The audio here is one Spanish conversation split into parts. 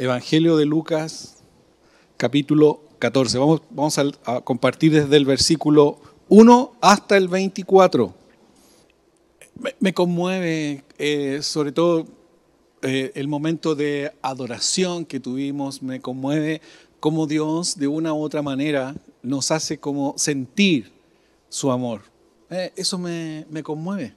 Evangelio de Lucas, capítulo 14. Vamos, vamos a, compartir desde el versículo 1 hasta el 24. Me, conmueve eh, sobre todo eh, el momento de adoración que tuvimos, me conmueve cómo Dios de una u otra manera nos hace como sentir su amor. Eh, eso me, me conmueve.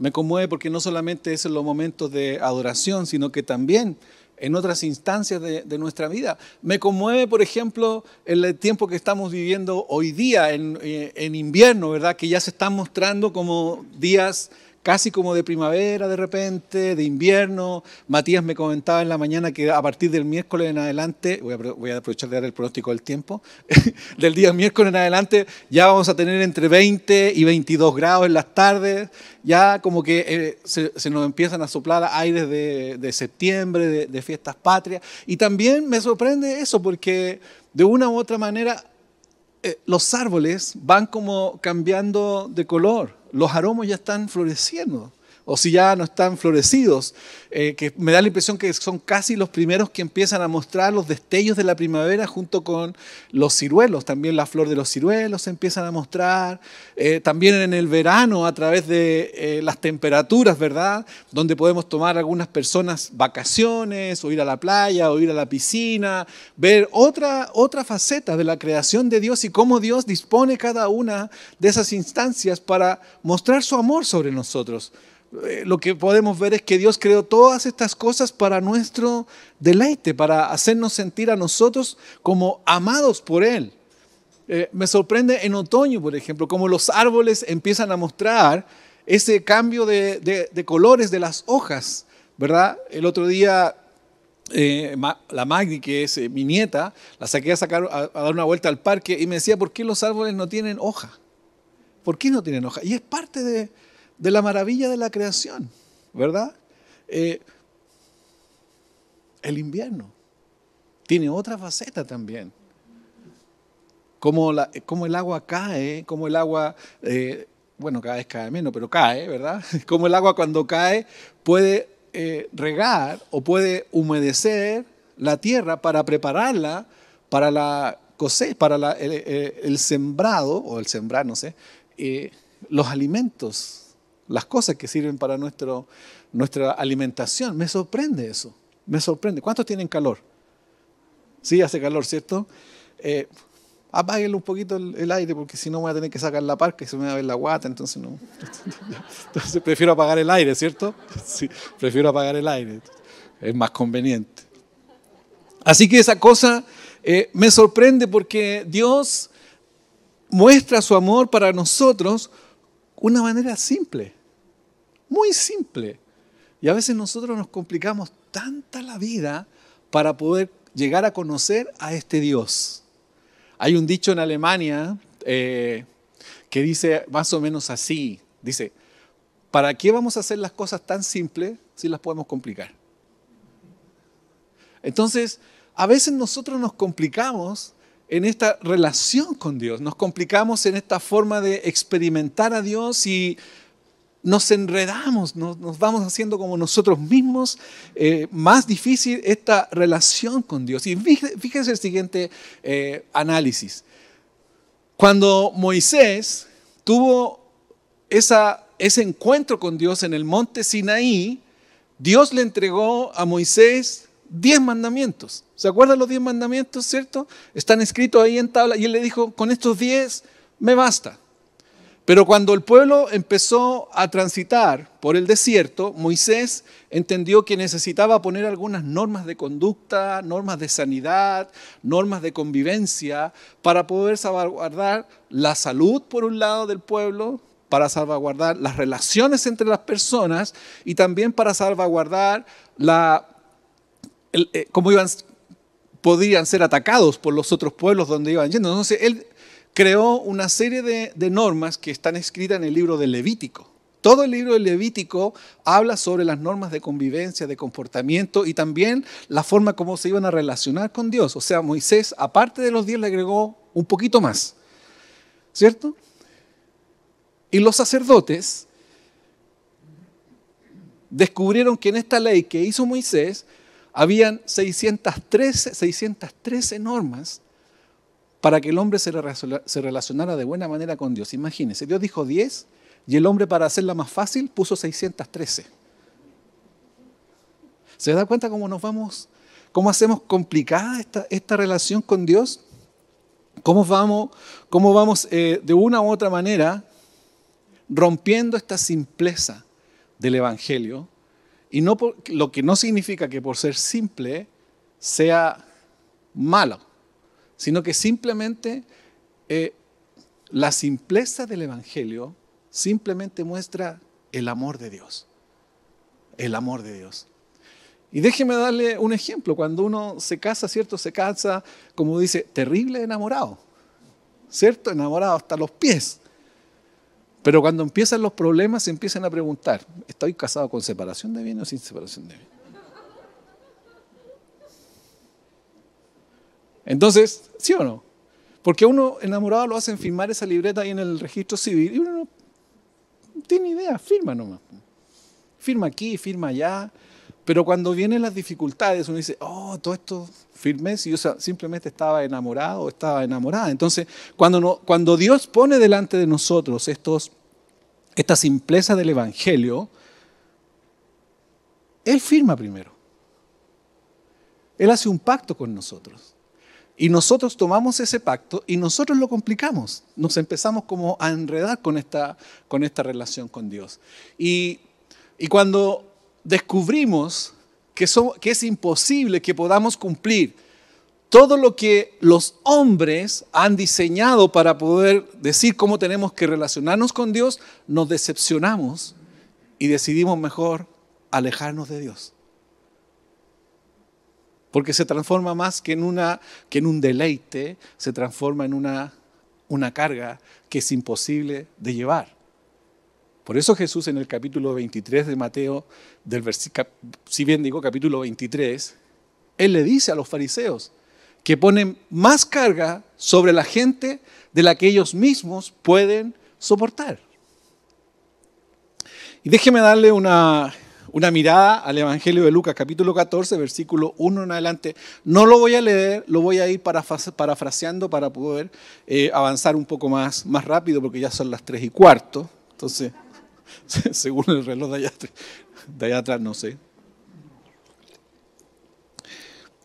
Me conmueve porque no solamente es en los momentos de adoración, sino que también en otras instancias de, nuestra vida. Me conmueve, por ejemplo, el tiempo que estamos viviendo hoy día, en, eh, en invierno, ¿verdad? Que ya se están mostrando como días casi como de primavera de repente, de invierno. Matías me comentaba en la mañana que a partir del miércoles en adelante, voy a, aprovechar de dar el pronóstico del tiempo, del día miércoles en adelante ya vamos a tener entre 20 y 22 grados en las tardes, ya como que eh, se, nos empiezan a soplar aires de, septiembre, de, de fiestas patrias. Y también me sorprende eso porque de una u otra manera eh, los árboles van como cambiando de color, los aromas ya están floreciendo o si ya no están florecidos, eh, que me da la impresión que son casi los primeros que empiezan a mostrar los destellos de la primavera junto con los ciruelos, también la flor de los ciruelos se empiezan a mostrar, eh, también en el verano a través de eh, las temperaturas, ¿verdad? Donde podemos tomar algunas personas vacaciones o ir a la playa o ir a la piscina, ver otra, otra faceta de la creación de Dios y cómo Dios dispone cada una de esas instancias para mostrar su amor sobre nosotros. Eh, lo que podemos ver es que Dios creó todas estas cosas para nuestro deleite, para hacernos sentir a nosotros como amados por Él. Eh, me sorprende en otoño, por ejemplo, como los árboles empiezan a mostrar ese cambio de, colores de las hojas, ¿verdad? El otro día eh, la Magdi, que es mi nieta, la saqué a, sacar, a, dar una vuelta al parque y me decía, ¿por qué los árboles no tienen hoja? ¿Por qué no tienen hoja? Y es parte de, de la maravilla de la creación, ¿verdad? Eh, el invierno tiene otra faceta también. Como, el agua cae, como el agua, eh, bueno, cada vez cae menos, pero cae, ¿verdad? Como el agua cuando cae puede eh, regar o puede humedecer la tierra para prepararla para la para el, sembrado, o el sembrar, no sé, los alimentos las cosas que sirven para nuestro, nuestra alimentación. Me sorprende eso, me sorprende. ¿Cuántos tienen calor? Sí, hace calor, ¿cierto? Eh, apáguenle un poquito el, aire porque si no voy a tener que sacar la parca y se me va a ver la guata, entonces no. Entonces prefiero apagar el aire, ¿cierto? Sí, prefiero apagar el aire. Es más conveniente. Así que esa cosa eh, me sorprende porque Dios muestra su amor para nosotros una manera simple. Muy simple. Y a veces nosotros nos complicamos tanta la vida para poder llegar a conocer a este Dios. Hay un dicho en Alemania eh, que dice más o menos así. Dice, ¿para qué vamos a hacer las cosas tan simples si las podemos complicar? Entonces, a veces nosotros nos complicamos en esta relación con Dios, nos complicamos en esta forma de experimentar a Dios y nos enredamos, nos, vamos haciendo como nosotros mismos eh, más difícil esta relación con Dios. Y fíjense el siguiente eh, análisis. Cuando Moisés tuvo ese encuentro con Dios en el monte Sinaí, Dios le entregó a Moisés diez mandamientos. ¿Se acuerdan los diez mandamientos, cierto? Están escritos ahí en tabla y él le dijo, con estos diez me basta. Pero cuando el pueblo empezó a transitar por el desierto, Moisés entendió que necesitaba poner algunas normas de conducta, normas de sanidad, normas de convivencia, para poder salvaguardar la salud, por un lado, del pueblo, para salvaguardar las relaciones entre las personas y también para salvaguardar la, eh, cómo iban, podrían ser atacados por los otros pueblos donde iban yendo. Entonces, él creó una serie de, normas que están escritas en el libro de Levítico. Todo el libro de Levítico habla sobre las normas de convivencia, de comportamiento y también la forma como se iban a relacionar con Dios. O sea, Moisés, aparte de los diez, le agregó un poquito más. ¿Cierto? Y los sacerdotes descubrieron que en esta ley que hizo Moisés habían 613, 613 normas para que el hombre se relacionara de buena manera con Dios. Imagínense, Dios dijo 10 y el hombre para hacerla más fácil puso 613. ¿Se da cuenta cómo nos vamos, cómo hacemos complicada esta, relación con Dios? ¿Cómo vamos, cómo vamos eh, de una u otra manera rompiendo esta simpleza del Evangelio? Y no lo que no significa que por ser simple sea malo, sino que simplemente eh, la simpleza del Evangelio simplemente muestra el amor de Dios. El amor de Dios. Y déjeme darle un ejemplo. Cuando uno se casa, ¿cierto? Se casa, como dice, terrible enamorado. ¿Cierto? Enamorado hasta los pies. Pero cuando empiezan los problemas, se empiezan a preguntar, ¿estoy casado con separación de bienes o sin separación de bienes? Entonces, ¿sí o no? Porque uno enamorado lo hacen firmar esa libreta ahí en el registro civil y uno no tiene idea, firma nomás. Firma aquí, firma allá. Pero cuando vienen las dificultades, uno dice, oh, todo esto firme si yo simplemente estaba enamorado o estaba enamorada. Entonces, cuando, no, cuando Dios pone delante de nosotros estos, esta simpleza del Evangelio, Él firma primero. Él hace un pacto con nosotros. Y nosotros tomamos ese pacto y nosotros lo complicamos. Nos empezamos como a enredar con esta, con esta relación con Dios. Y, cuando descubrimos que, que es imposible que podamos cumplir todo lo que los hombres han diseñado para poder decir cómo tenemos que relacionarnos con Dios, nos decepcionamos y decidimos mejor alejarnos de Dios porque se transforma más que en, una, que en un deleite, se transforma en una, una carga que es imposible de llevar. Por eso Jesús en el capítulo 23 de Mateo, del si bien digo capítulo 23, Él le dice a los fariseos que ponen más carga sobre la gente de la que ellos mismos pueden soportar. Y déjeme darle una, una mirada al Evangelio de Lucas, capítulo 14, versículo 1 en adelante. No lo voy a leer, lo voy a ir parafraseando para poder eh, avanzar un poco más, más rápido, porque ya son las 3 y cuarto. Entonces, según el reloj de allá, de allá atrás, no sé.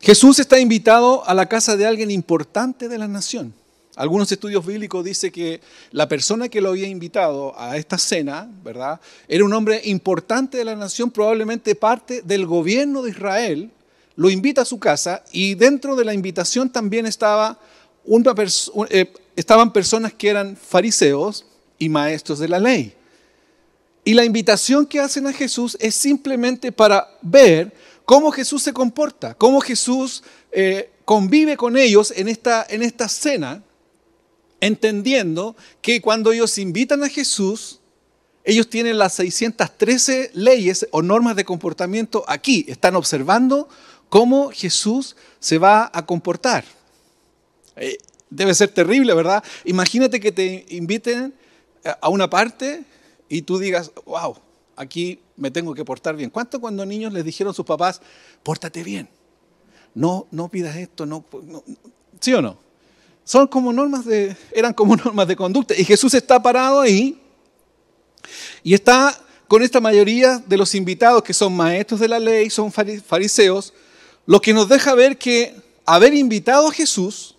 Jesús está invitado a la casa de alguien importante de la nación. Algunos estudios bíblicos dicen que la persona que lo había invitado a esta cena, ¿verdad? Era un hombre importante de la nación, probablemente parte del gobierno de Israel. Lo invita a su casa y dentro de la invitación también estaba eh, estaban personas que eran fariseos y maestros de la ley. Y la invitación que hacen a Jesús es simplemente para ver cómo Jesús se comporta, cómo Jesús eh, convive con ellos en esta, en esta cena entendiendo que cuando ellos invitan a Jesús, ellos tienen las 613 leyes o normas de comportamiento aquí. Están observando cómo Jesús se va a comportar. Eh, debe ser terrible, ¿verdad? Imagínate que te inviten a una parte y tú digas, wow, aquí me tengo que portar bien. ¿Cuánto cuando niños les dijeron a sus papás, pórtate bien? No, no pidas esto, no, no ¿sí o no? Son como normas de, eran como normas de conducta. Y Jesús está parado ahí y está con esta mayoría de los invitados que son maestros de la ley, son fariseos, lo que nos deja ver que haber invitado a Jesús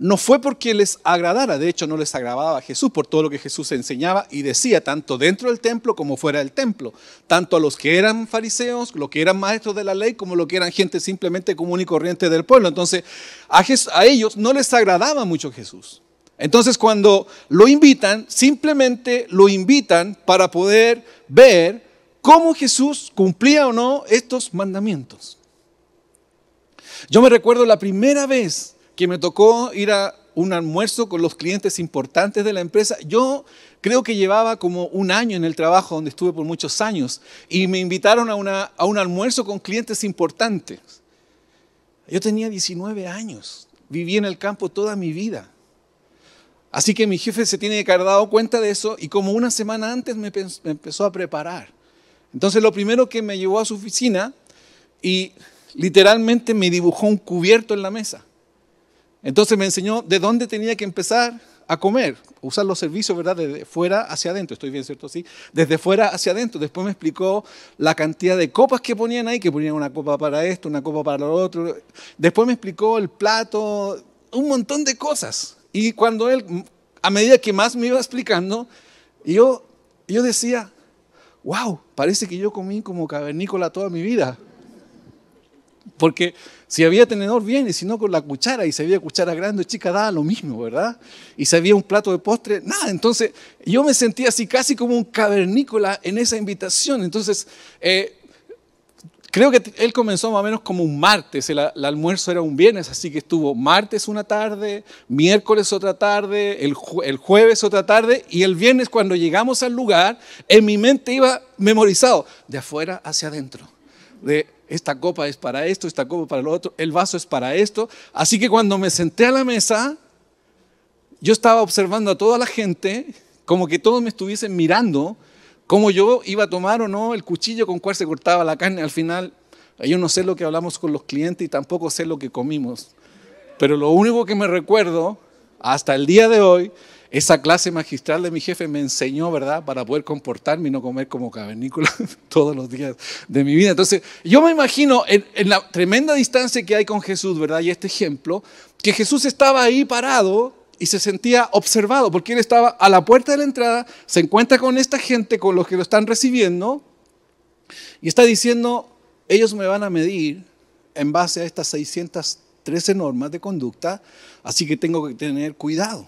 no fue porque les agradara, de hecho no les agradaba a Jesús por todo lo que Jesús enseñaba y decía, tanto dentro del templo como fuera del templo, tanto a los que eran fariseos, los que eran maestros de la ley, como los que eran gente simplemente común y corriente del pueblo. Entonces, a, a ellos no les agradaba mucho Jesús. Entonces, cuando lo invitan, simplemente lo invitan para poder ver cómo Jesús cumplía o no estos mandamientos. Yo me recuerdo la primera vez que me tocó ir a un almuerzo con los clientes importantes de la empresa. Yo creo que llevaba como un año en el trabajo donde estuve por muchos años y me invitaron a, una, a un almuerzo con clientes importantes. Yo tenía 19 años, viví en el campo toda mi vida. Así que mi jefe se tiene que haber dado cuenta de eso y como una semana antes me, me empezó a preparar. Entonces lo primero que me llevó a su oficina y literalmente me dibujó un cubierto en la mesa. Entonces me enseñó de dónde tenía que empezar a comer, usar los servicios, ¿verdad? Desde fuera hacia adentro, estoy bien, ¿cierto? Sí, desde fuera hacia adentro. Después me explicó la cantidad de copas que ponían ahí, que ponían una copa para esto, una copa para lo otro. Después me explicó el plato, un montón de cosas. Y cuando él, a medida que más me iba explicando, yo, yo decía, wow, parece que yo comí como cavernícola toda mi vida. Porque si había tenedor bien y si no con la cuchara y si había cuchara grande o chica daba lo mismo, ¿verdad? Y si había un plato de postre, nada. Entonces yo me sentía así casi como un cavernícola en esa invitación. Entonces eh, creo que él comenzó más o menos como un martes, el, almuerzo era un viernes, así que estuvo martes una tarde, miércoles otra tarde, el, el jueves otra tarde y el viernes cuando llegamos al lugar, en mi mente iba memorizado de afuera hacia adentro. De esta copa es para esto, esta copa para lo otro, el vaso es para esto. Así que cuando me senté a la mesa, yo estaba observando a toda la gente, como que todos me estuviesen mirando, cómo yo iba a tomar o no el cuchillo con cual se cortaba la carne. Al final, yo no sé lo que hablamos con los clientes y tampoco sé lo que comimos. Pero lo único que me recuerdo hasta el día de hoy esa clase magistral de mi jefe me enseñó, ¿verdad?, para poder comportarme y no comer como cavernícola todos los días de mi vida. Entonces, yo me imagino en, la tremenda distancia que hay con Jesús, ¿verdad? Y este ejemplo, que Jesús estaba ahí parado y se sentía observado, porque él estaba a la puerta de la entrada, se encuentra con esta gente, con los que lo están recibiendo, y está diciendo, ellos me van a medir en base a estas 613 normas de conducta, así que tengo que tener cuidado.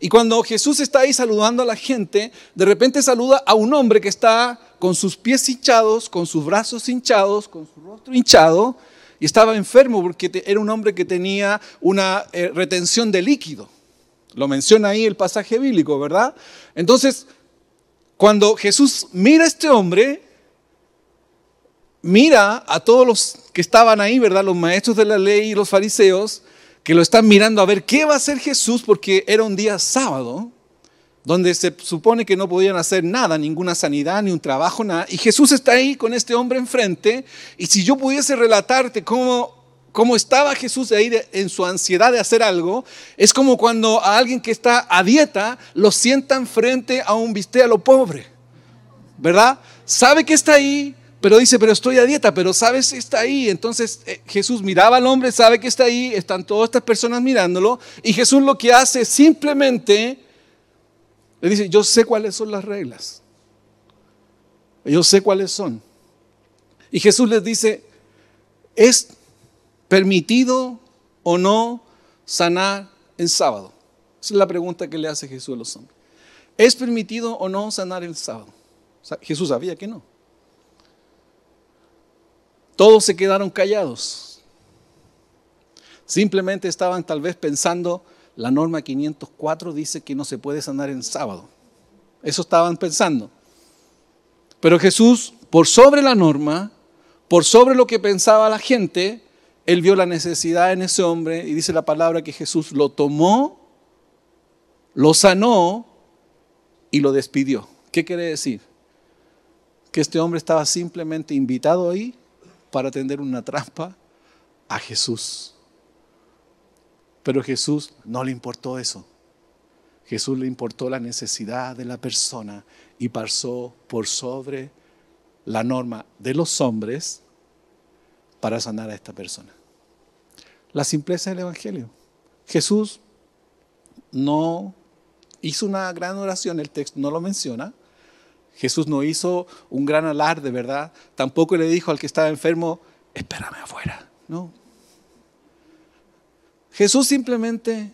Y cuando Jesús está ahí saludando a la gente, de repente saluda a un hombre que está con sus pies hinchados, con sus brazos hinchados, con su rostro hinchado, y estaba enfermo porque era un hombre que tenía una eh, retención de líquido. Lo menciona ahí el pasaje bíblico, ¿verdad? Entonces, cuando Jesús mira a este hombre, mira a todos los que estaban ahí, ¿verdad? Los maestros de la ley y los fariseos, que lo están mirando a ver qué va a hacer Jesús porque era un día sábado, donde se supone que no podían hacer nada, ninguna sanidad, ni un trabajo, nada. Y Jesús está ahí con este hombre enfrente. Y si yo pudiese relatarte cómo, cómo estaba Jesús ahí en su ansiedad de hacer algo, es como cuando a alguien que está a dieta lo sientan frente a un bistec a lo pobre. ¿Verdad? Sabe que está ahí, pero dice, pero estoy a dieta, pero sabes, está ahí. Entonces eh, Jesús miraba al hombre, sabe que está ahí, están todas estas personas mirándolo, y Jesús lo que hace simplemente le dice, yo sé cuáles son las reglas. Yo sé cuáles son. Y Jesús les dice, ¿es permitido o no sanar en sábado? Esa es la pregunta que le hace Jesús a los hombres. ¿Es permitido o no sanar el sábado? Jesús sabía que no. Todos se quedaron callados. Simplemente estaban tal vez pensando, la norma 504 dice que no se puede sanar en sábado. Eso estaban pensando. Pero Jesús, por sobre la norma, por sobre lo que pensaba la gente, él vio la necesidad en ese hombre y dice la palabra que Jesús lo tomó, lo sanó y lo despidió. ¿Qué quiere decir? Que este hombre estaba simplemente invitado ahí para tender una trampa a Jesús. Pero Jesús no le importó eso. Jesús le importó la necesidad de la persona y pasó por sobre la norma de los hombres para sanar a esta persona. La simpleza del Evangelio. Jesús no hizo una gran oración, el texto no lo menciona, Jesús no hizo un gran alarde, ¿verdad? Tampoco le dijo al que estaba enfermo, espérame afuera. No. Jesús simplemente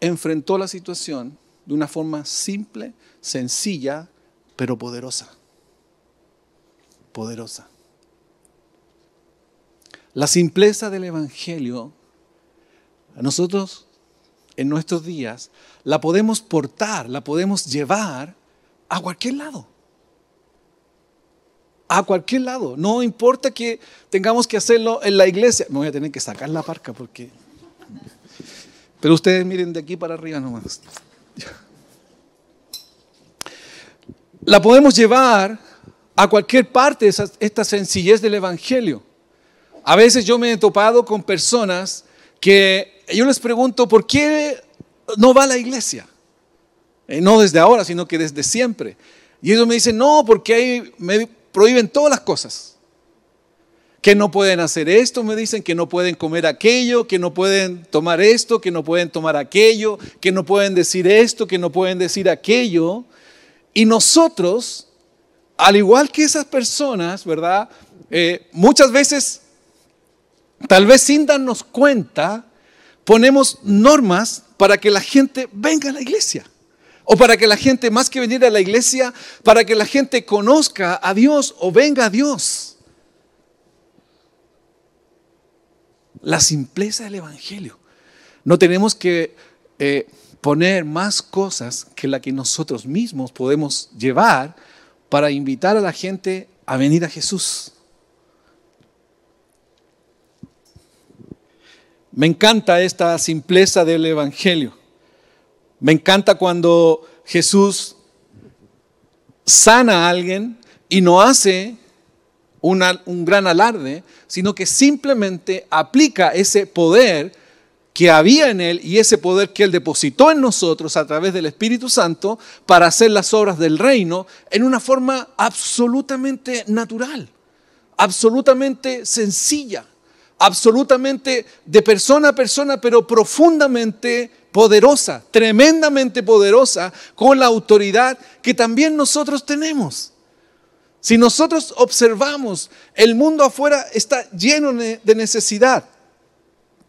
enfrentó la situación de una forma simple, sencilla, pero poderosa. Poderosa. La simpleza del Evangelio, a nosotros en nuestros días, la podemos portar, la podemos llevar a cualquier lado. A cualquier lado. No importa que tengamos que hacerlo en la iglesia. Me voy a tener que sacar la parca porque... Pero ustedes miren de aquí para arriba nomás. La podemos llevar a cualquier parte, esta sencillez del Evangelio. A veces yo me he topado con personas que yo les pregunto, ¿por qué no va a la iglesia? Eh, no desde ahora, sino que desde siempre. Y ellos me dicen, no, porque ahí me prohíben todas las cosas que no pueden hacer esto, me dicen que no pueden comer aquello, que no pueden tomar esto, que no pueden tomar aquello, que no pueden decir esto, que no pueden decir aquello. Y nosotros, al igual que esas personas, ¿verdad? Eh, muchas veces, tal vez sin darnos cuenta, ponemos normas para que la gente venga a la iglesia. O para que la gente, más que venir a la iglesia, para que la gente conozca a Dios o venga a Dios. la simpleza del Evangelio. No tenemos que eh, poner más cosas que la que nosotros mismos podemos llevar para invitar a la gente a venir a Jesús. Me encanta esta simpleza del Evangelio. Me encanta cuando Jesús sana a alguien y no hace un gran alarde, sino que simplemente aplica ese poder que había en Él y ese poder que Él depositó en nosotros a través del Espíritu Santo para hacer las obras del reino en una forma absolutamente natural, absolutamente sencilla, absolutamente de persona a persona, pero profundamente poderosa, tremendamente poderosa, con la autoridad que también nosotros tenemos. Si nosotros observamos, el mundo afuera está lleno de necesidad.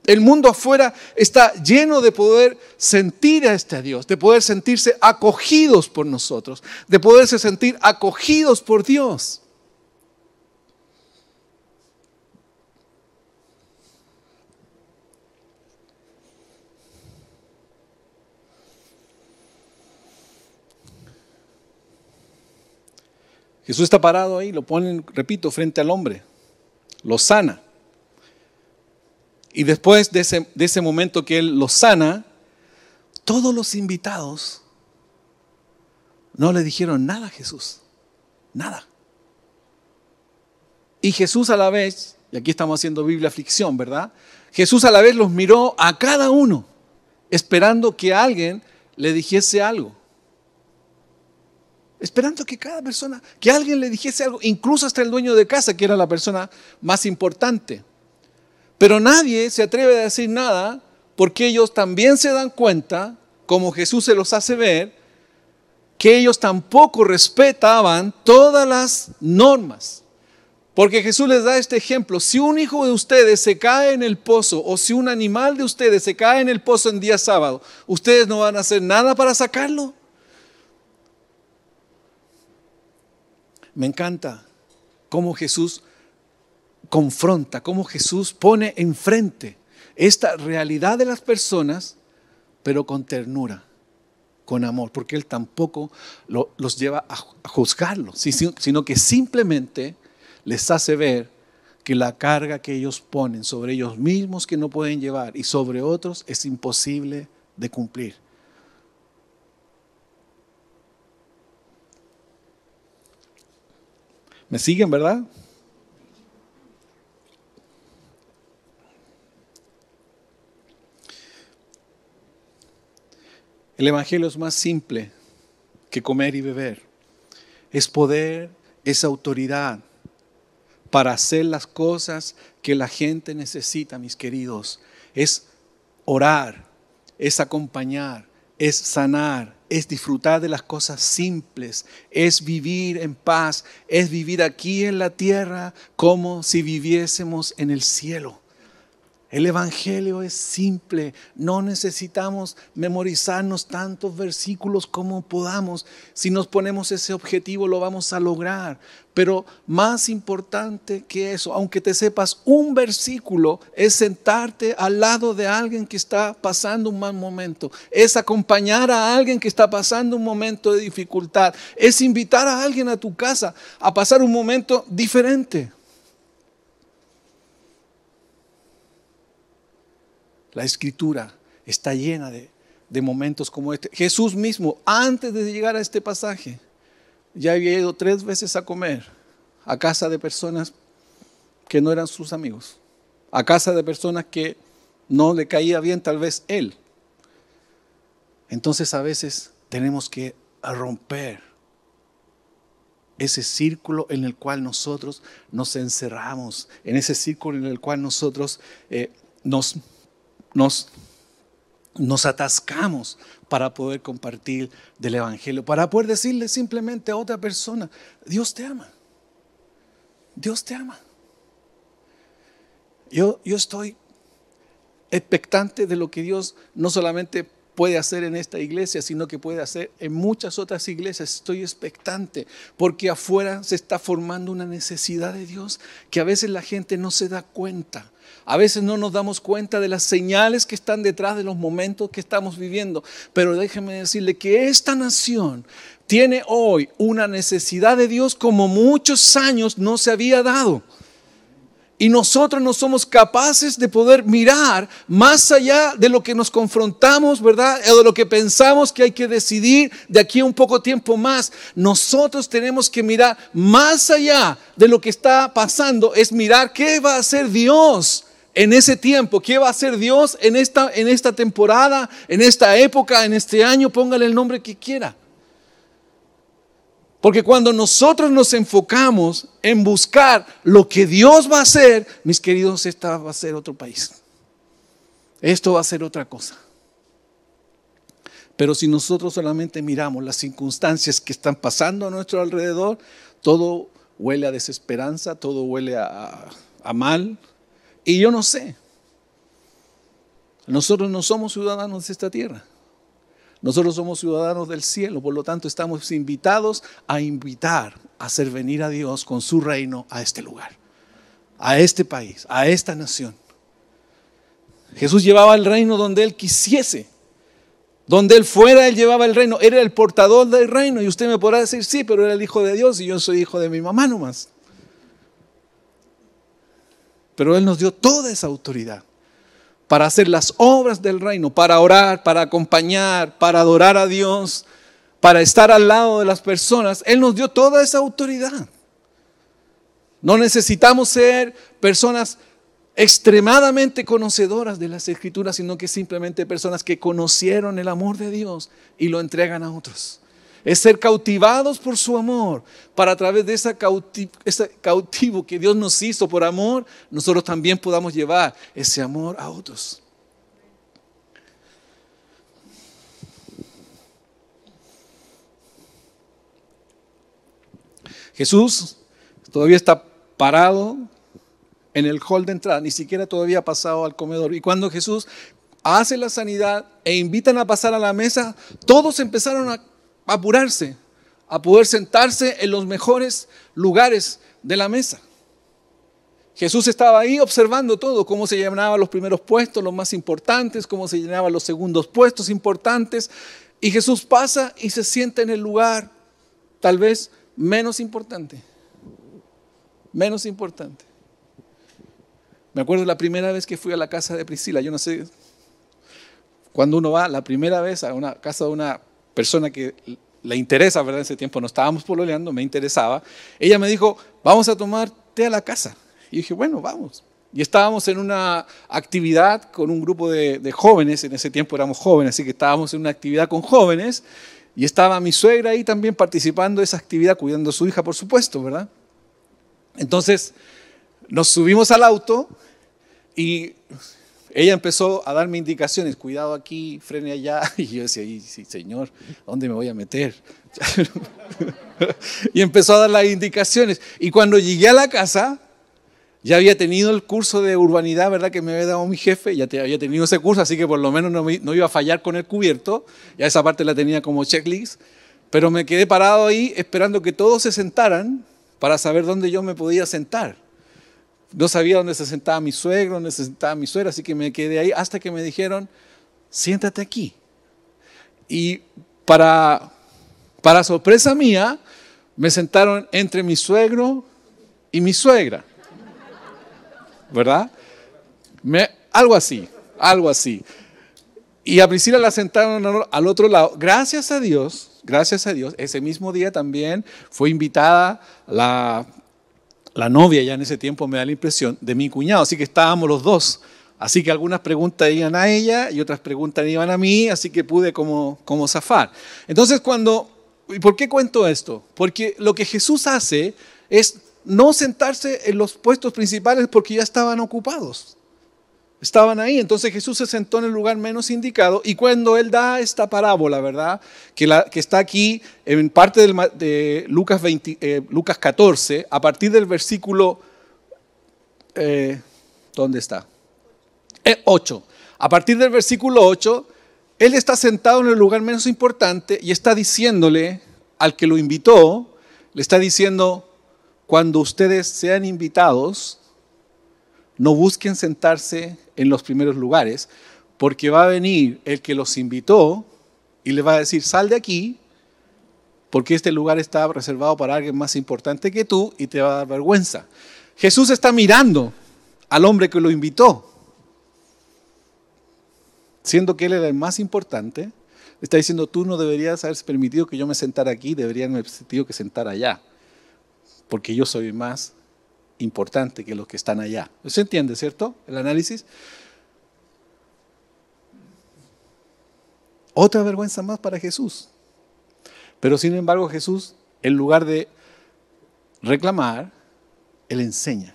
El mundo afuera está lleno de poder sentir a este Dios, de poder sentirse acogidos por nosotros, de poderse sentir acogidos por Dios. Jesús está parado ahí, lo ponen, repito, frente al hombre, lo sana. Y después de ese, de ese momento que él lo sana, todos los invitados no le dijeron nada a Jesús, nada. Y Jesús a la vez, y aquí estamos haciendo Biblia aflicción, ¿verdad? Jesús a la vez los miró a cada uno, esperando que alguien le dijese algo esperando que cada persona, que alguien le dijese algo, incluso hasta el dueño de casa, que era la persona más importante. Pero nadie se atreve a decir nada porque ellos también se dan cuenta, como Jesús se los hace ver, que ellos tampoco respetaban todas las normas. Porque Jesús les da este ejemplo. Si un hijo de ustedes se cae en el pozo o si un animal de ustedes se cae en el pozo en día sábado, ¿ustedes no van a hacer nada para sacarlo? Me encanta cómo Jesús confronta, cómo Jesús pone enfrente esta realidad de las personas, pero con ternura, con amor, porque Él tampoco los lleva a, juzgarlos, sino que simplemente les hace ver que la carga que ellos ponen sobre ellos mismos que no pueden llevar y sobre otros es imposible de cumplir. ¿Me siguen, verdad? El Evangelio es más simple que comer y beber. Es poder, es autoridad para hacer las cosas que la gente necesita, mis queridos. Es orar, es acompañar, es sanar, es disfrutar de las cosas simples, es vivir en paz, es vivir aquí en la tierra como si viviésemos en el cielo. El Evangelio es simple, no necesitamos memorizarnos tantos versículos como podamos. Si nos ponemos ese objetivo lo vamos a lograr. Pero más importante que eso, aunque te sepas un versículo, es sentarte al lado de alguien que está pasando un mal momento, es acompañar a alguien que está pasando un momento de dificultad, es invitar a alguien a tu casa a pasar un momento diferente. La escritura está llena de, momentos como este. Jesús mismo, antes de llegar a este pasaje, ya había ido tres veces a comer a casa de personas que no eran sus amigos. a casa de personas que no le caía bien tal vez él. Entonces a veces tenemos que romper ese círculo en el cual nosotros nos encerramos, en ese círculo en el cual nosotros eh, nos, nos, nos atascamos para poder compartir del Evangelio, para poder decirle simplemente a otra persona, Dios te ama, Dios te ama. Yo, yo estoy expectante de lo que Dios no solamente puede hacer en esta iglesia, sino que puede hacer en muchas otras iglesias. Estoy expectante porque afuera se está formando una necesidad de Dios que a veces la gente no se da cuenta. A veces no nos damos cuenta de las señales que están detrás de los momentos que estamos viviendo. Pero déjeme decirle que esta nación tiene hoy una necesidad de Dios como muchos años no se había dado. Y nosotros no somos capaces de poder mirar más allá de lo que nos confrontamos, ¿verdad? O de lo que pensamos que hay que decidir de aquí a un poco tiempo más. Nosotros tenemos que mirar más allá de lo que está pasando, es mirar qué va a hacer Dios en ese tiempo, qué va a hacer Dios en esta, en esta temporada, en esta época, en este año, póngale el nombre que quiera. Porque cuando nosotros nos enfocamos en buscar lo que Dios va a hacer, mis queridos, esta va a ser otro país. Esto va a ser otra cosa. Pero si nosotros solamente miramos las circunstancias que están pasando a nuestro alrededor, todo huele a desesperanza, todo huele a, a mal. Y yo no sé. Nosotros no somos ciudadanos de esta tierra. Nosotros somos ciudadanos del cielo, por lo tanto estamos invitados a invitar, a hacer venir a Dios con su reino a este lugar, a este país, a esta nación. Jesús llevaba el reino donde Él quisiese. Donde Él fuera, Él llevaba el reino. Era el portador del reino. Y usted me podrá decir, sí, pero era el hijo de Dios y yo soy hijo de mi mamá nomás. Pero Él nos dio toda esa autoridad para hacer las obras del reino, para orar, para acompañar, para adorar a Dios, para estar al lado de las personas. Él nos dio toda esa autoridad. No necesitamos ser personas extremadamente conocedoras de las escrituras, sino que simplemente personas que conocieron el amor de Dios y lo entregan a otros es ser cautivados por su amor, para a través de ese cautivo que Dios nos hizo por amor, nosotros también podamos llevar ese amor a otros. Jesús todavía está parado en el hall de entrada, ni siquiera todavía ha pasado al comedor. Y cuando Jesús hace la sanidad e invitan a pasar a la mesa, todos empezaron a apurarse, a poder sentarse en los mejores lugares de la mesa. Jesús estaba ahí observando todo, cómo se llenaban los primeros puestos, los más importantes, cómo se llenaban los segundos puestos importantes. Y Jesús pasa y se sienta en el lugar tal vez menos importante. Menos importante. Me acuerdo la primera vez que fui a la casa de Priscila. Yo no sé, cuando uno va la primera vez a una casa de una persona que le interesa, ¿verdad? En ese tiempo no estábamos pololeando, me interesaba. Ella me dijo, vamos a tomar té a la casa. Y dije, bueno, vamos. Y estábamos en una actividad con un grupo de, de, jóvenes, en ese tiempo éramos jóvenes, así que estábamos en una actividad con jóvenes, y estaba mi suegra ahí también participando de esa actividad, cuidando a su hija, por supuesto, ¿verdad? Entonces, nos subimos al auto y ella empezó a darme indicaciones, cuidado aquí, frene allá, y yo decía, sí, señor, ¿dónde me voy a meter? y empezó a dar las indicaciones. Y cuando llegué a la casa, ya había tenido el curso de urbanidad, ¿verdad? Que me había dado mi jefe, ya había tenido ese curso, así que por lo menos no, no iba a fallar con el cubierto, ya esa parte la tenía como checklist, pero me quedé parado ahí esperando que todos se sentaran para saber dónde yo me podía sentar. No sabía dónde se sentaba mi suegro, dónde se sentaba mi suegra, así que me quedé ahí hasta que me dijeron, siéntate aquí. Y para, para sorpresa mía, me sentaron entre mi suegro y mi suegra. ¿Verdad? Me, algo así, algo así. Y a Priscila la sentaron al otro lado. Gracias a Dios, gracias a Dios, ese mismo día también fue invitada la la novia ya en ese tiempo me da la impresión, de mi cuñado, así que estábamos los dos. Así que algunas preguntas iban a ella y otras preguntas iban a mí, así que pude como, como zafar. Entonces cuando, ¿y por qué cuento esto? Porque lo que Jesús hace es no sentarse en los puestos principales porque ya estaban ocupados. Estaban ahí, entonces Jesús se sentó en el lugar menos indicado y cuando él da esta parábola, ¿verdad? Que, está aquí en parte de Lucas, 20, eh, 14, a partir del versículo, eh, ¿dónde está? 8. Eh, a partir del versículo 8, él está sentado en el lugar menos importante y está diciéndole al que lo invitó, le está diciendo, cuando ustedes sean invitados, no busquen sentarse en los primeros lugares, porque va a venir el que los invitó y le va a decir, sal de aquí, porque este lugar está reservado para alguien más importante que tú y te va a dar vergüenza. Jesús está mirando al hombre que lo invitó, siendo que él era el más importante, está diciendo, tú no deberías haber permitido que yo me sentara aquí, deberían haber permitido que sentara allá, porque yo soy más importante que los que están allá. ¿Se entiende, cierto? El análisis. Otra vergüenza más para Jesús. Pero sin embargo Jesús, en lugar de reclamar, Él enseña.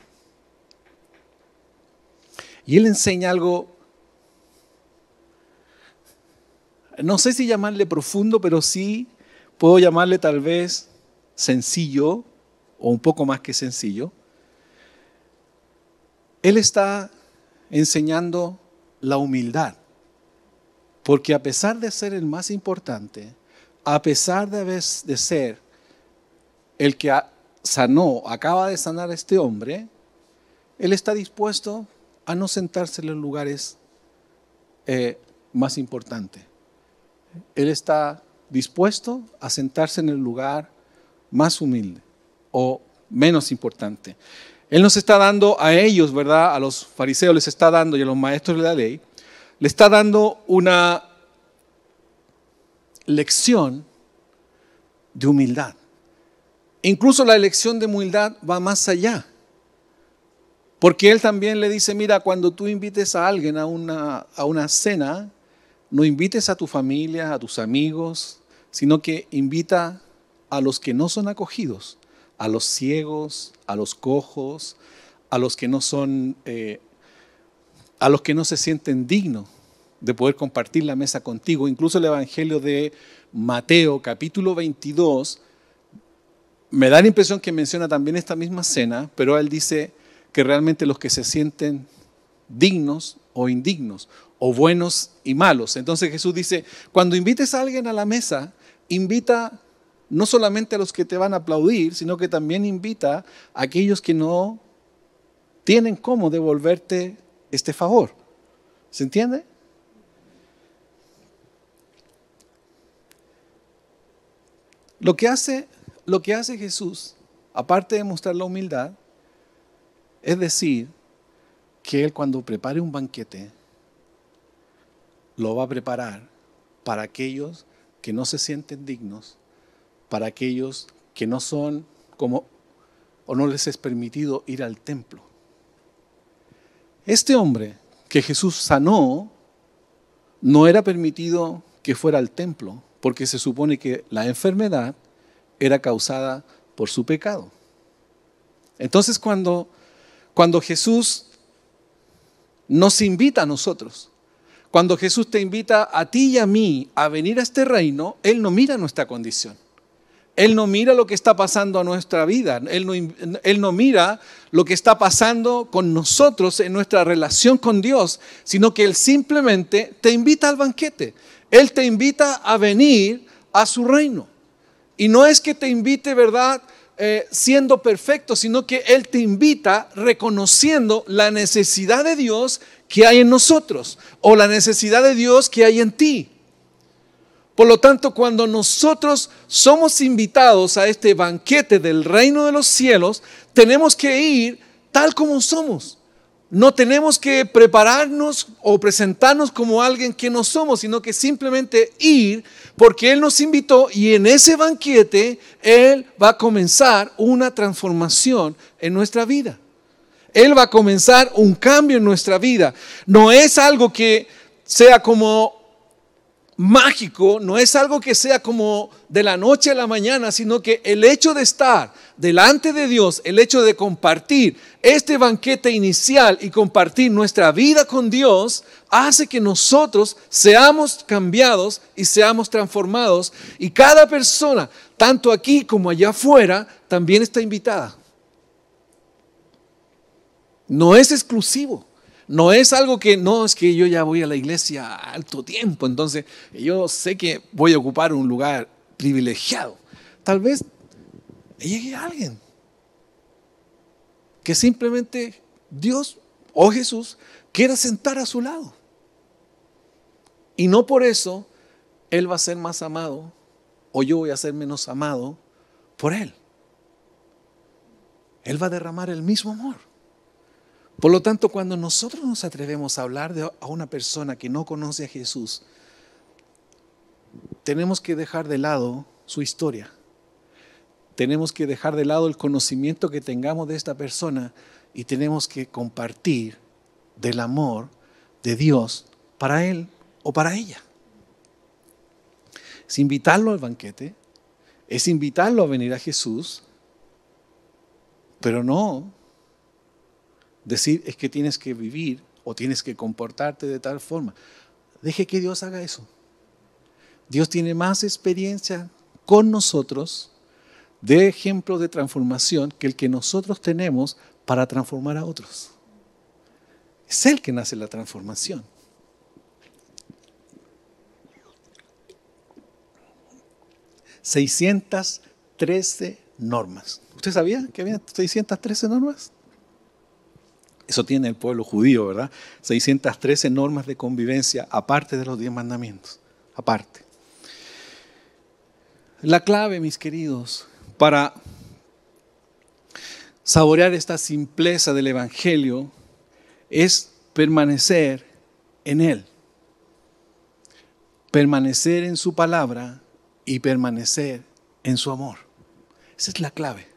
Y Él enseña algo, no sé si llamarle profundo, pero sí puedo llamarle tal vez sencillo o un poco más que sencillo. Él está enseñando la humildad, porque a pesar de ser el más importante, a pesar de, ser el que sanó, acaba de sanar a este hombre, él está dispuesto a no sentarse en los lugares eh, más importantes. Él está dispuesto a sentarse en el lugar más humilde o menos importante. Él nos está dando a ellos, ¿verdad? A los fariseos les está dando y a los maestros de la ley, le está dando una lección de humildad. Incluso la lección de humildad va más allá. Porque él también le dice, mira, cuando tú invites a alguien a una, a una cena, no invites a tu familia, a tus amigos, sino que invita a los que no son acogidos a los ciegos, a los cojos, a los que no son, eh, a los que no se sienten dignos de poder compartir la mesa contigo. Incluso el Evangelio de Mateo, capítulo 22, me da la impresión que menciona también esta misma cena, pero él dice que realmente los que se sienten dignos o indignos, o buenos y malos. Entonces Jesús dice, cuando invites a alguien a la mesa, invita no solamente a los que te van a aplaudir, sino que también invita a aquellos que no tienen cómo devolverte este favor. ¿Se entiende? Lo que hace, lo que hace Jesús, aparte de mostrar la humildad, es decir, que Él cuando prepare un banquete, lo va a preparar para aquellos que no se sienten dignos para aquellos que no son como o no les es permitido ir al templo. Este hombre que Jesús sanó no era permitido que fuera al templo, porque se supone que la enfermedad era causada por su pecado. Entonces cuando, cuando Jesús nos invita a nosotros, cuando Jesús te invita a ti y a mí a venir a este reino, Él no mira nuestra condición. Él no mira lo que está pasando a nuestra vida, él no, mira lo que está pasando con nosotros en nuestra relación con Dios, sino que Él simplemente te invita al banquete. Él te invita a venir a su reino. Y no es que te invite, ¿verdad? Eh, siendo perfecto, sino que Él te invita reconociendo la necesidad de Dios que hay en nosotros o la necesidad de Dios que hay en ti. Por lo tanto, cuando nosotros somos invitados a este banquete del reino de los cielos, tenemos que ir tal como somos, no tenemos que prepararnos o presentarnos como alguien que no somos, sino que simplemente ir porque Él nos invitó y en ese banquete Él va a comenzar una transformación en nuestra vida. Él va a comenzar un cambio en nuestra vida. No es algo que sea como mágico, no es algo que sea como de la noche a la mañana, sino que el hecho de estar delante de Dios, el hecho de compartir este banquete inicial y compartir nuestra vida con Dios, hace que nosotros seamos cambiados y seamos transformados. Y cada persona, tanto aquí como allá afuera, también está invitada. No es exclusivo. No es algo que, no, es que yo ya voy a la iglesia a alto tiempo, entonces yo sé que voy a ocupar un lugar privilegiado. Tal vez llegue alguien que simplemente Dios o Jesús quiera sentar a su lado. Y no por eso Él va a ser más amado o yo voy a ser menos amado por Él. Él va a derramar el mismo amor. Por lo tanto, cuando nosotros nos atrevemos a hablar de, a una persona que no conoce a Jesús, tenemos que dejar de lado su historia. Tenemos que dejar de lado el conocimiento que tengamos de esta persona y tenemos que compartir del amor de Dios para él o para ella. Es invitarlo al banquete, es invitarlo a venir a Jesús, pero no decir es que tienes que vivir o tienes que comportarte de tal forma. Deje que Dios haga eso. Dios tiene más experiencia con nosotros de ejemplo de transformación que el que nosotros tenemos para transformar a otros. Es Él que nace la transformación. ¿613 normas. ¿Usted sabía que había 613 normas? Eso tiene el pueblo judío, ¿verdad? 613 normas de convivencia, aparte de los 10 mandamientos, aparte. La clave, mis queridos, para saborear esta simpleza del Evangelio es permanecer en Él. Permanecer en su palabra y permanecer en su amor. Esa es la clave.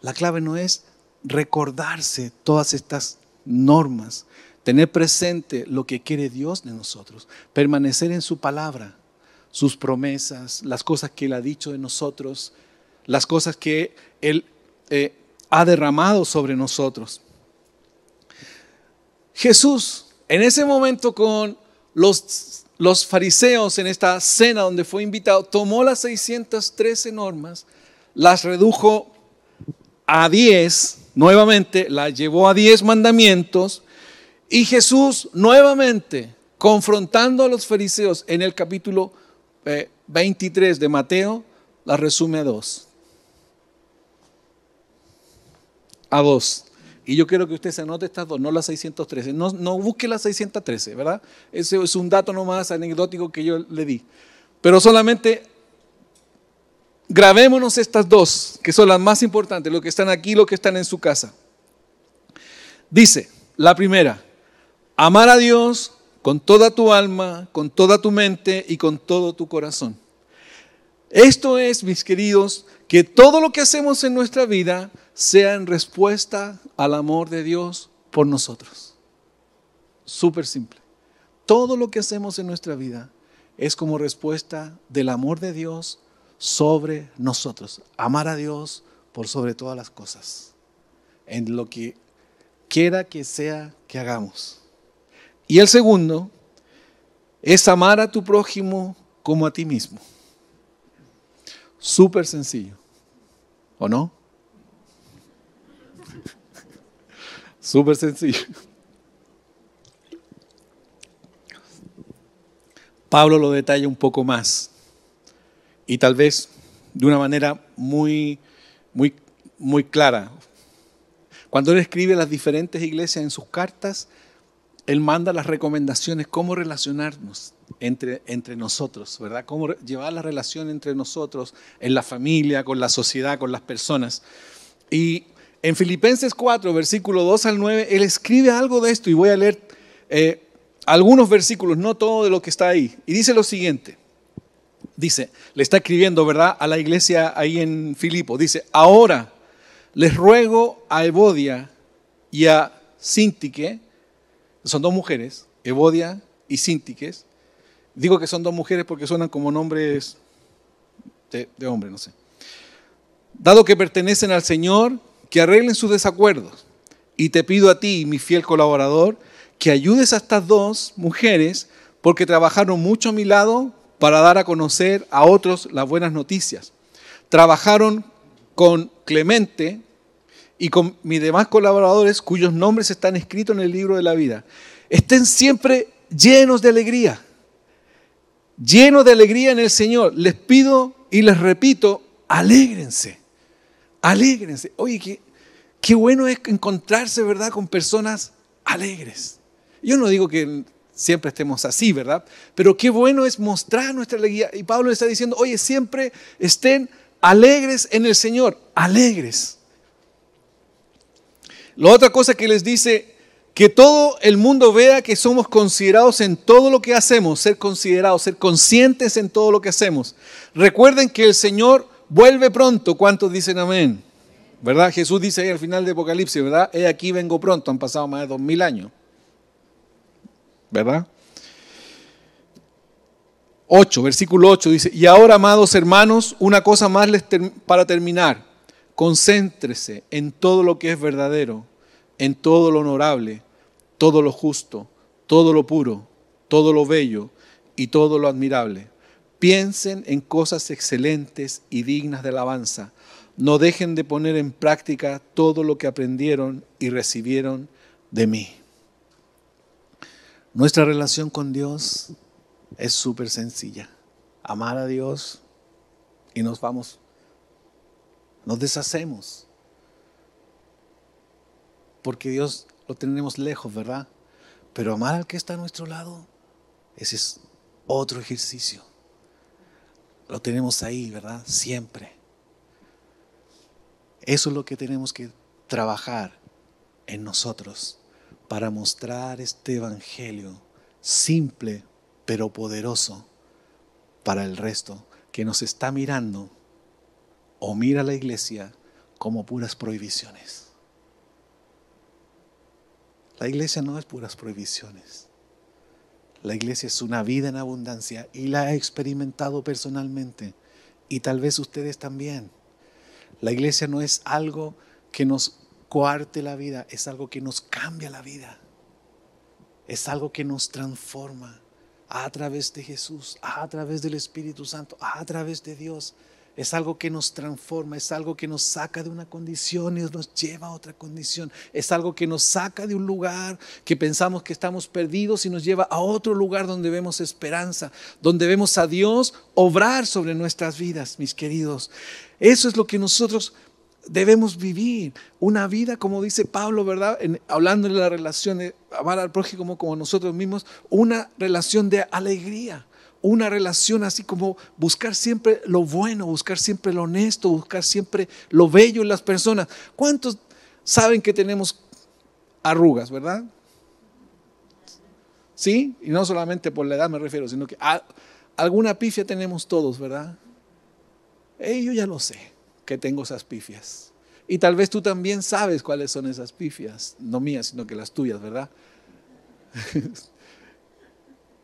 La clave no es recordarse todas estas normas, tener presente lo que quiere Dios de nosotros, permanecer en su palabra, sus promesas, las cosas que Él ha dicho de nosotros, las cosas que Él eh, ha derramado sobre nosotros. Jesús, en ese momento con los, los fariseos en esta cena donde fue invitado, tomó las 613 normas, las redujo a 10 nuevamente la llevó a diez mandamientos y Jesús nuevamente confrontando a los fariseos en el capítulo 23 eh, de Mateo, la resume a dos. A dos. Y yo quiero que usted se anote estas dos, no las 613. No, no busque las 613, ¿verdad? Ese es un dato nomás anecdótico que yo le di. Pero solamente grabémonos estas dos, que son las más importantes, los que están aquí, los que están en su casa. Dice, la primera, amar a Dios con toda tu alma, con toda tu mente y con todo tu corazón. Esto es, mis queridos, que todo lo que hacemos en nuestra vida sea en respuesta al amor de Dios por nosotros. Súper simple. Todo lo que hacemos en nuestra vida es como respuesta del amor de Dios sobre nosotros. Amar a Dios por sobre todas las cosas. En lo que quiera que sea que hagamos. Y el segundo es amar a tu prójimo como a ti mismo. Súper sencillo. ¿O no? Súper sencillo. Pablo lo detalla un poco más y tal vez de una manera muy, muy, muy clara. Cuando él escribe las diferentes iglesias en sus cartas, él manda las recomendaciones, cómo relacionarnos entre, entre nosotros, ¿verdad? Cómo llevar la relación entre nosotros, en la familia, con la sociedad, con las personas. Y En Filipenses 4, versículo 2 al 9, él escribe algo de esto y voy a leer eh, algunos versículos, no todo de lo que está ahí. Y dice lo siguiente. Dice, le está escribiendo, ¿verdad? A la iglesia ahí en Filipo. Dice, ahora les ruego a Evodia y a Sintique, son dos mujeres, Evodia y Sintiques. Digo que son dos mujeres porque suenan como nombres de, de hombre, no sé. Dado que pertenecen al Señor, que arreglen sus desacuerdos. Y te pido a ti, mi fiel colaborador, que ayudes a estas dos mujeres porque trabajaron mucho a mi lado para dar a conocer a otros las buenas noticias. Trabajaron con Clemente y con mis demás colaboradores cuyos nombres están escritos en el libro de la vida. Estén siempre llenos de alegría, llenos de alegría en el Señor. Les pido y les repito, alégrense, alégrense. Oye, qué, qué bueno es encontrarse, ¿verdad?, con personas alegres. Yo no digo que siempre estemos así, ¿verdad? Pero qué bueno es mostrar nuestra alegría. Y Pablo está diciendo, oye, siempre estén alegres en el Señor, alegres. La otra cosa que les dice, que todo el mundo vea que somos considerados en todo lo que hacemos, ser considerados, ser conscientes en todo lo que hacemos. Recuerden que el Señor vuelve pronto. ¿Cuántos dicen amén? ¿Verdad? Jesús dice ahí al final de Apocalipsis, ¿verdad? He aquí vengo pronto, han pasado más de dos mil años. ¿Verdad? 8, versículo 8 dice, y ahora, amados hermanos, una cosa más les para terminar, concéntrese en todo lo que es verdadero, en todo lo honorable, todo lo justo, todo lo puro, todo lo bello y todo lo admirable. Piensen en cosas excelentes y dignas de alabanza. No dejen de poner en práctica todo lo que aprendieron y recibieron de mí. Nuestra relación con Dios es súper sencilla. Amar a Dios y nos vamos, nos deshacemos. Porque Dios lo tenemos lejos, ¿verdad? Pero amar al que está a nuestro lado, ese es otro ejercicio. Lo tenemos ahí, ¿verdad? Siempre. Eso es lo que tenemos que trabajar en nosotros para mostrar este Evangelio simple pero poderoso para el resto que nos está mirando o mira la iglesia como puras prohibiciones. La iglesia no es puras prohibiciones. La iglesia es una vida en abundancia y la he experimentado personalmente y tal vez ustedes también. La iglesia no es algo que nos coarte la vida, es algo que nos cambia la vida. Es algo que nos transforma a través de Jesús, a través del Espíritu Santo, a través de Dios. Es algo que nos transforma, es algo que nos saca de una condición y nos lleva a otra condición. Es algo que nos saca de un lugar que pensamos que estamos perdidos y nos lleva a otro lugar donde vemos esperanza, donde vemos a Dios obrar sobre nuestras vidas, mis queridos. Eso es lo que nosotros debemos vivir una vida, como dice Pablo, ¿verdad? hablando de la relación de amar al prójimo como nosotros mismos, una relación de alegría, una relación así como buscar siempre lo bueno, buscar siempre lo honesto, buscar siempre lo bello en las personas. ¿Cuántos saben que tenemos arrugas, verdad? ¿Sí? Y no solamente por la edad me refiero, sino que alguna pifia tenemos todos, ¿verdad? Eh, yo ya lo sé que tengo esas pifias. Y tal vez tú también sabes cuáles son esas pifias, no mías, sino que las tuyas, ¿verdad?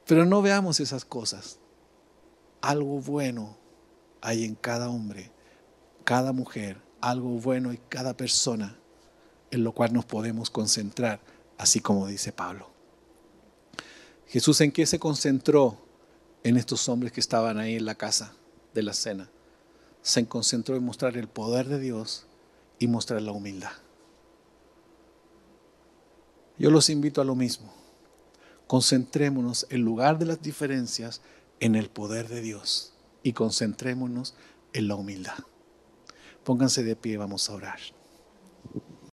Pero no veamos esas cosas. Algo bueno hay en cada hombre, cada mujer, algo bueno en cada persona en lo cual nos podemos concentrar, así como dice Pablo. Jesús en qué se concentró en estos hombres que estaban ahí en la casa de la cena se concentró en mostrar el poder de Dios y mostrar la humildad. Yo los invito a lo mismo. Concentrémonos en lugar de las diferencias en el poder de Dios y concentrémonos en la humildad. Pónganse de pie, vamos a orar.